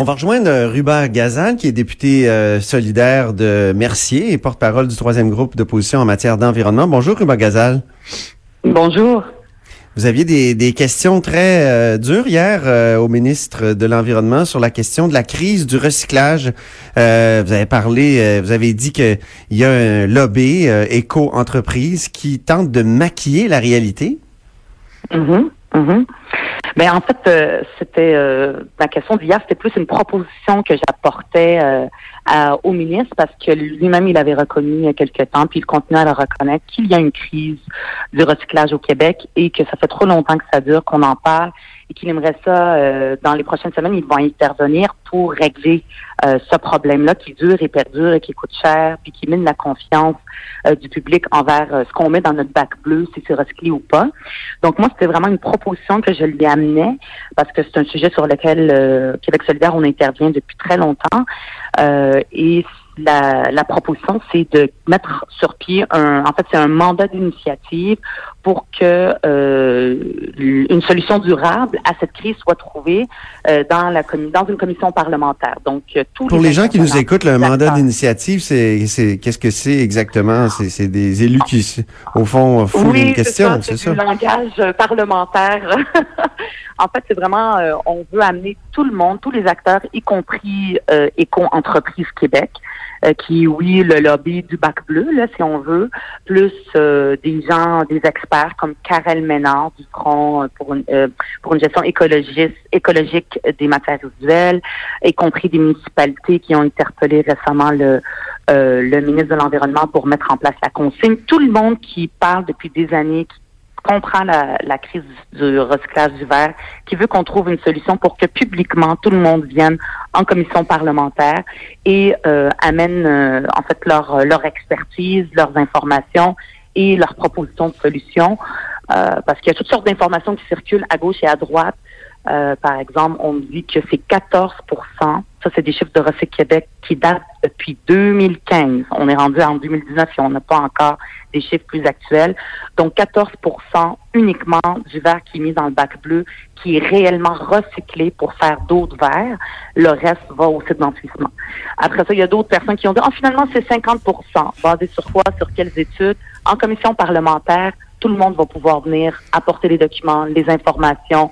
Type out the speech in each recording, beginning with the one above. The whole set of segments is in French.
On va rejoindre euh, Ruba Gazal, qui est député euh, solidaire de Mercier et porte-parole du troisième groupe d'opposition en matière d'environnement. Bonjour, Ruba Gazal. Bonjour. Vous aviez des, questions très euh, dures hier au ministre de l'Environnement sur la question de la crise du recyclage. vous avez parlé, vous avez dit qu'il y a un lobby éco-entreprise qui tente de maquiller la réalité. Ben en fait, euh, c'était euh, ma question d'hier, c'était plus une proposition que j'apportais euh, au ministre parce que lui-même il avait reconnu il y a quelque temps, puis il continue à le reconnaître qu'il y a une crise du recyclage au Québec et que ça fait trop longtemps que ça dure, qu'on en parle et qu'il aimerait ça euh, dans les prochaines semaines, ils vont intervenir pour régler euh, ce problème-là qui dure et perdure et qui coûte cher, puis qui mine la confiance euh, du public envers ce qu'on met dans notre bac bleu, si c'est recyclé ou pas. Donc moi, c'était vraiment une proposition que je lui amenais parce que c'est un sujet sur lequel Québec solidaire, on intervient depuis très longtemps. et la, la proposition, c'est de mettre sur pied un, en fait, c'est un mandat d'initiative pour que euh, une solution durable à cette crise soit trouvée euh, dans la dans une commission parlementaire. Donc, euh, tous pour les, gens qui nous écoutent, le mandat d'initiative, c'est c'est qu'est-ce que c'est exactement? C'est c'est des élus qui, au fond, font oui, une question, c'est ça. C'est du langage parlementaire. en fait, c'est vraiment, on veut amener tout le monde, tous les acteurs, y compris Éco Entreprise Québec. Euh, qui, oui, le lobby du bac bleu, là, si on veut, plus euh, des gens, des experts comme Karel Ménard du Front pour une, euh, pour une gestion écologiste, écologique des matières visuelles, y compris des municipalités qui ont interpellé récemment le, le ministre de l'Environnement pour mettre en place la consigne. Tout le monde qui parle depuis des années, comprend la, la, crise du recyclage du verre, qui veut qu'on trouve une solution pour que publiquement tout le monde vienne en commission parlementaire et euh, amène euh, en fait leur, leur expertise, leurs informations et leurs propositions de solutions. Euh, parce qu'il y a toutes sortes d'informations qui circulent à gauche et à droite euh, par exemple, on dit que c'est 14% ça c'est des chiffres de Recyc Québec qui datent depuis 2015. On est rendu en 2019 et on n'a pas encore des chiffres plus actuels. Donc 14% uniquement du verre qui est mis dans le bac bleu, qui est réellement recyclé pour faire d'autres verres. Le reste va au site d'enfouissement. Après ça, il y a d'autres personnes qui ont dit, oh, finalement, c'est 50% Basé sur quoi? Sur quelles études? En commission parlementaire, tout le monde va pouvoir venir apporter les documents, les informations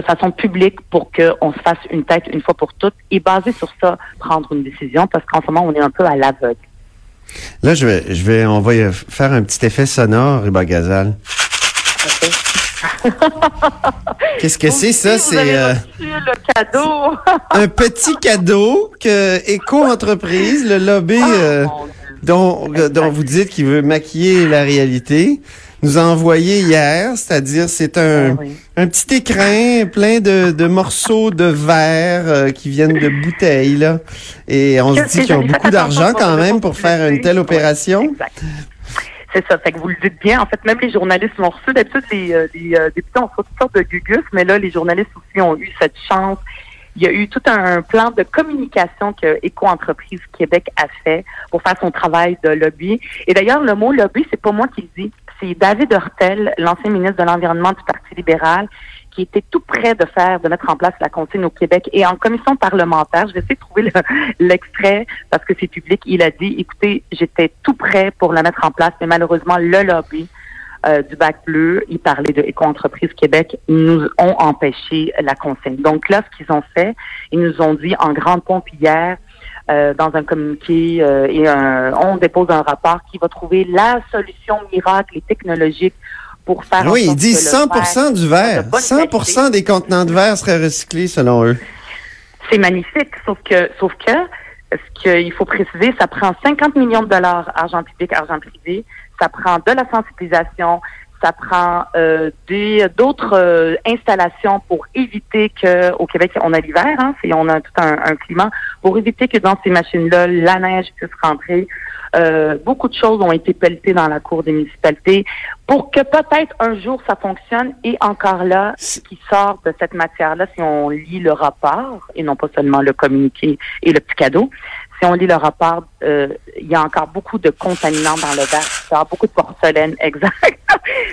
de façon publique pour qu'on se fasse une tête une fois pour toutes et basé sur ça, prendre une décision parce qu'en ce moment, on est un peu à l'aveugle. Là, je vais, je vais, on va faire un petit effet sonore, Riba Gazal. Qu'est-ce que c'est ça? C'est euh, un petit cadeau que Éco Entreprise, le lobby ah, euh, dont, dont vous dites qu'il veut maquiller la réalité, nous a envoyé hier, c'est-à-dire c'est un, ah un petit écrin plein de, de morceaux de verre euh, qui viennent de bouteilles. Là. Et on se dit qu'ils ont beaucoup d'argent quand même pour faire une telle opération. C'est ça. Fait que vous le dites bien. En fait, même les journalistes l'ont reçu. D'habitude, les, euh, les euh, députés ont toutes sortes de gugus, mais là, les journalistes aussi ont eu cette chance. Il y a eu tout un plan de communication que Éco-entreprise Québec a fait pour faire son travail de lobby. Et d'ailleurs, le mot lobby, c'est pas moi qui le dis c'est David Hurtel, l'ancien ministre de l'Environnement du Parti libéral, qui était tout près de faire, de mettre en place la consigne au Québec. Et en commission parlementaire, je vais essayer de trouver l'extrait parce que c'est public. Il a dit, écoutez, j'étais tout prêt pour la mettre en place, mais malheureusement, le lobby euh, du bac bleu, il parlait de Éco-entreprise Québec, nous ont empêché la consigne. Donc là, ce qu'ils ont fait, ils nous ont dit en grande pompe hier, euh, dans un communiqué euh, et on dépose un rapport qui va trouver la solution miracle et technologique pour faire. Oui, ils disent 100% du verre. 100% des contenants de verre seraient recyclés selon eux. C'est magnifique, sauf que, sauf que, ce qu'il faut préciser, ça prend 50 millions de dollars argent public, argent privé. Ça prend de la sensibilisation, ça prend euh, des d'autres euh, installations pour éviter que au Québec on a l'hiver, hein, on a tout un, un, climat pour éviter que dans ces machines-là la neige puisse rentrer. Euh, beaucoup de choses ont été pelletées dans la cour des municipalités pour que peut-être un jour ça fonctionne. Et encore là, ce qui sort de cette matière-là, si on lit le rapport et non pas seulement le communiqué et le petit cadeau, si on lit le rapport, euh, il y a encore beaucoup de contaminants dans le verre. beaucoup de porcelaine, exact.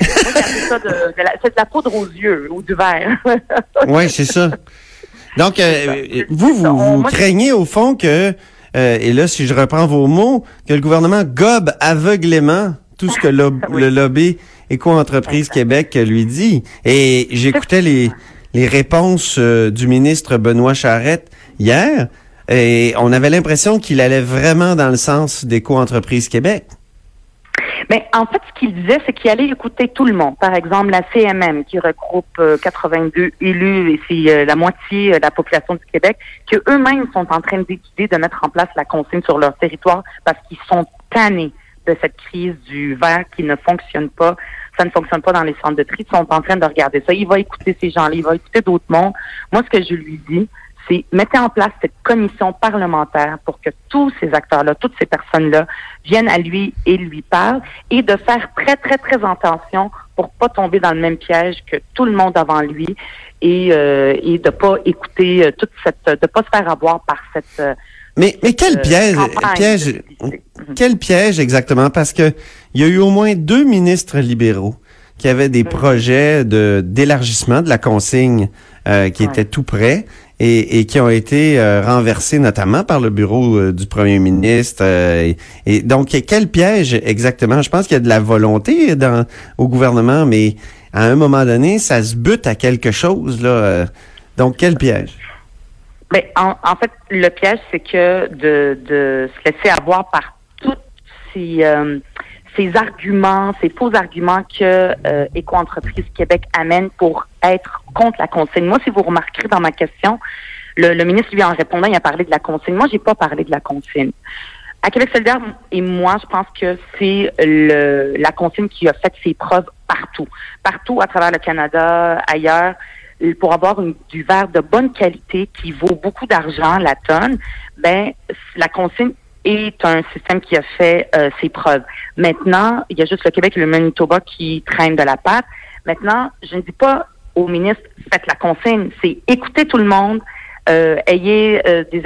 c'est de la poudre aux yeux ou du verre. oui, c'est ça. Donc, euh, vous, vous, vous craignez au fond que, euh, et là, si je reprends vos mots, que le gouvernement gobe aveuglément tout ce que le lobby Éco-entreprise Québec lui dit. Et j'écoutais les, les réponses du ministre Benoît Charette hier. Et on avait l'impression qu'il allait vraiment dans le sens d'Éco-entreprise Québec. Mais en fait, ce qu'il disait, c'est qu'il allait écouter tout le monde. Par exemple, la CMM, qui regroupe 82 euh, élus et c'est euh, la moitié de la population du Québec, que eux-mêmes sont en train d'étudier de mettre en place la consigne sur leur territoire parce qu'ils sont tannés de cette crise du verre qui ne fonctionne pas. Ça ne fonctionne pas dans les centres de tri. Ils sont en train de regarder ça. Il va écouter ces gens-là. Il va écouter d'autres mondes. Moi, ce que je lui dis, c'est mettez en place cette commission parlementaire pour que tous ces acteurs-là, toutes ces personnes-là viennent à lui et lui parlent et de faire très, très, très attention pour pas tomber dans le même piège que tout le monde avant lui et, euh, et de pas écouter euh, toute cette, de pas se faire avoir par cette euh, mais, mais quel piège, piège quel piège exactement? Parce que il y a eu au moins deux ministres libéraux qui avaient des mm. projets de d'élargissement de la consigne qui étaient tout prêts et, qui ont été euh, renversés notamment par le bureau euh, du premier ministre. Euh, et, donc, quel piège exactement? Je pense qu'il y a de la volonté dans, au gouvernement, mais à un moment donné, ça se bute à quelque chose. Là. donc, quel piège? Ben, en, en fait, le piège, c'est que de, de se laisser avoir par toutes ces ces arguments, ces faux arguments que euh, Éco-entreprise Québec amène pour être contre la consigne. Moi, si vous remarquerez dans ma question, le, ministre, lui, en répondant, il a parlé de la consigne. Moi, j'ai pas parlé de la consigne. À Québec solidaire et moi, je pense que c'est le, la consigne qui a fait ses preuves partout. Partout à travers le Canada, ailleurs pour avoir du verre de bonne qualité qui vaut beaucoup d'argent la tonne, ben la consigne est un système qui a fait euh, ses preuves. Maintenant, il y a juste le Québec et le Manitoba qui traînent de la patte. Maintenant, je ne dis pas au ministre, faites la consigne, c'est écouter tout le monde, euh, ayez euh, des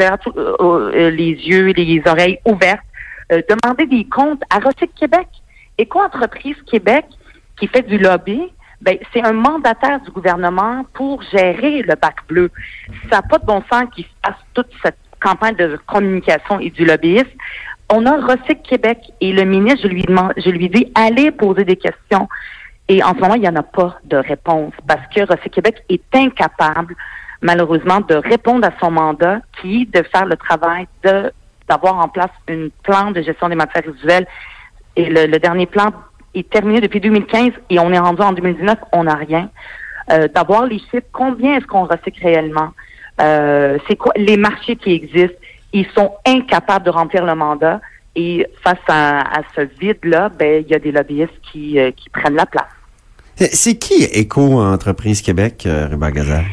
les yeux et les oreilles ouvertes, demandez des comptes à Recyc Québec. Éco-entreprise Québec, qui fait du lobby, ben, c'est un mandataire du gouvernement pour gérer le bac bleu. Ça n'a pas de bon sens qu'il fasse toute cette campagne de communication et du lobbyisme. On a Recyc Québec et le ministre, je lui demande, je lui dis, allez poser des questions. Et en ce moment, il n'y en a pas de réponse parce que Recyc Québec est incapable, malheureusement, de répondre à son mandat qui est de faire le travail de d'avoir en place une plan de gestion des matières résiduelles. Et le, dernier plan est terminé depuis 2015 et on est rendu en 2019, on n'a rien. Euh, d'avoir les chiffres, combien est-ce qu'on recycle réellement? Euh, c'est quoi? Les marchés qui existent, ils sont incapables de remplir le mandat et face à, ce vide-là, ben il y a des lobbyistes qui, euh, prennent la place. C'est qui Éco-entreprise Québec, euh, Gazal?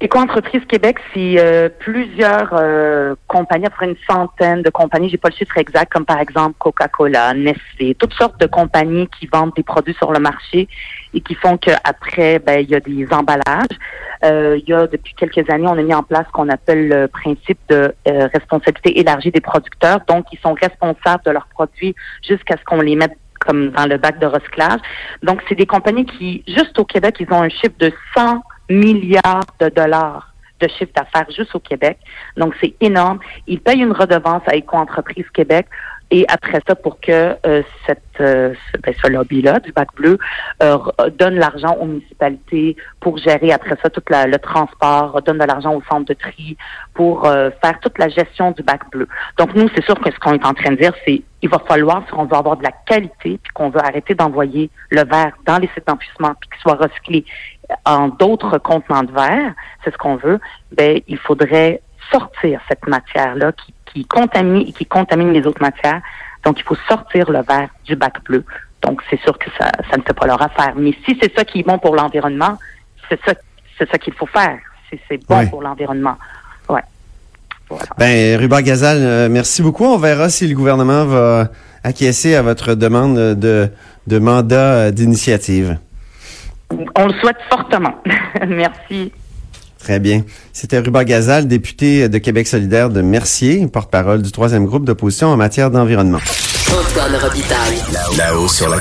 Éco-entreprise Québec, c'est euh, plusieurs euh, compagnies, après une centaine de compagnies, j'ai pas le chiffre exact, comme par exemple Coca-Cola, Nestlé, toutes sortes de compagnies qui vendent des produits sur le marché et qui font qu'après, ben, il y a des emballages. Euh, il y a depuis quelques années, on a mis en place ce qu'on appelle le principe de responsabilité élargie des producteurs. Donc, ils sont responsables de leurs produits jusqu'à ce qu'on les mette comme dans le bac de recyclage. Donc, c'est des compagnies qui, juste au Québec, ils ont un chiffre de 100 milliards de dollars de chiffre d'affaires juste au Québec. Donc, c'est énorme. Ils payent une redevance à Éco-entreprise Québec. Et après ça, pour que euh, cette, euh, ce, ben, ce lobby-là du bac bleu euh, donne l'argent aux municipalités pour gérer après ça tout le transport, donne de l'argent au centre de tri pour faire toute la gestion du bac bleu. Donc nous, c'est sûr que ce qu'on est en train de dire, c'est il va falloir, si on veut avoir de la qualité, puis qu'on veut arrêter d'envoyer le verre dans les sites d'enfouissement, puis qu'il soit recyclé en d'autres contenants de verre, c'est ce qu'on veut, ben il faudrait sortir cette matière-là qui, qui contamine et qui contamine les autres matières. Donc, il faut sortir le verre du bac bleu Donc, c'est sûr que ça, ça ne fait pas leur affaire. Mais si c'est ça qui est bon pour l'environnement, c'est ça, c'est ça qu'il faut faire. Si c'est bon pour l'environnement. Ouais. Ben, Ruba Gazal, euh, merci beaucoup. On verra si le gouvernement va acquiescer à votre demande de, de mandat euh, d'initiative. On le souhaite fortement. merci. Très bien. C'était Ruba Gazal, député de Québec solidaire de Mercier, porte-parole du troisième groupe d'opposition en matière d'environnement. Là-haut sur la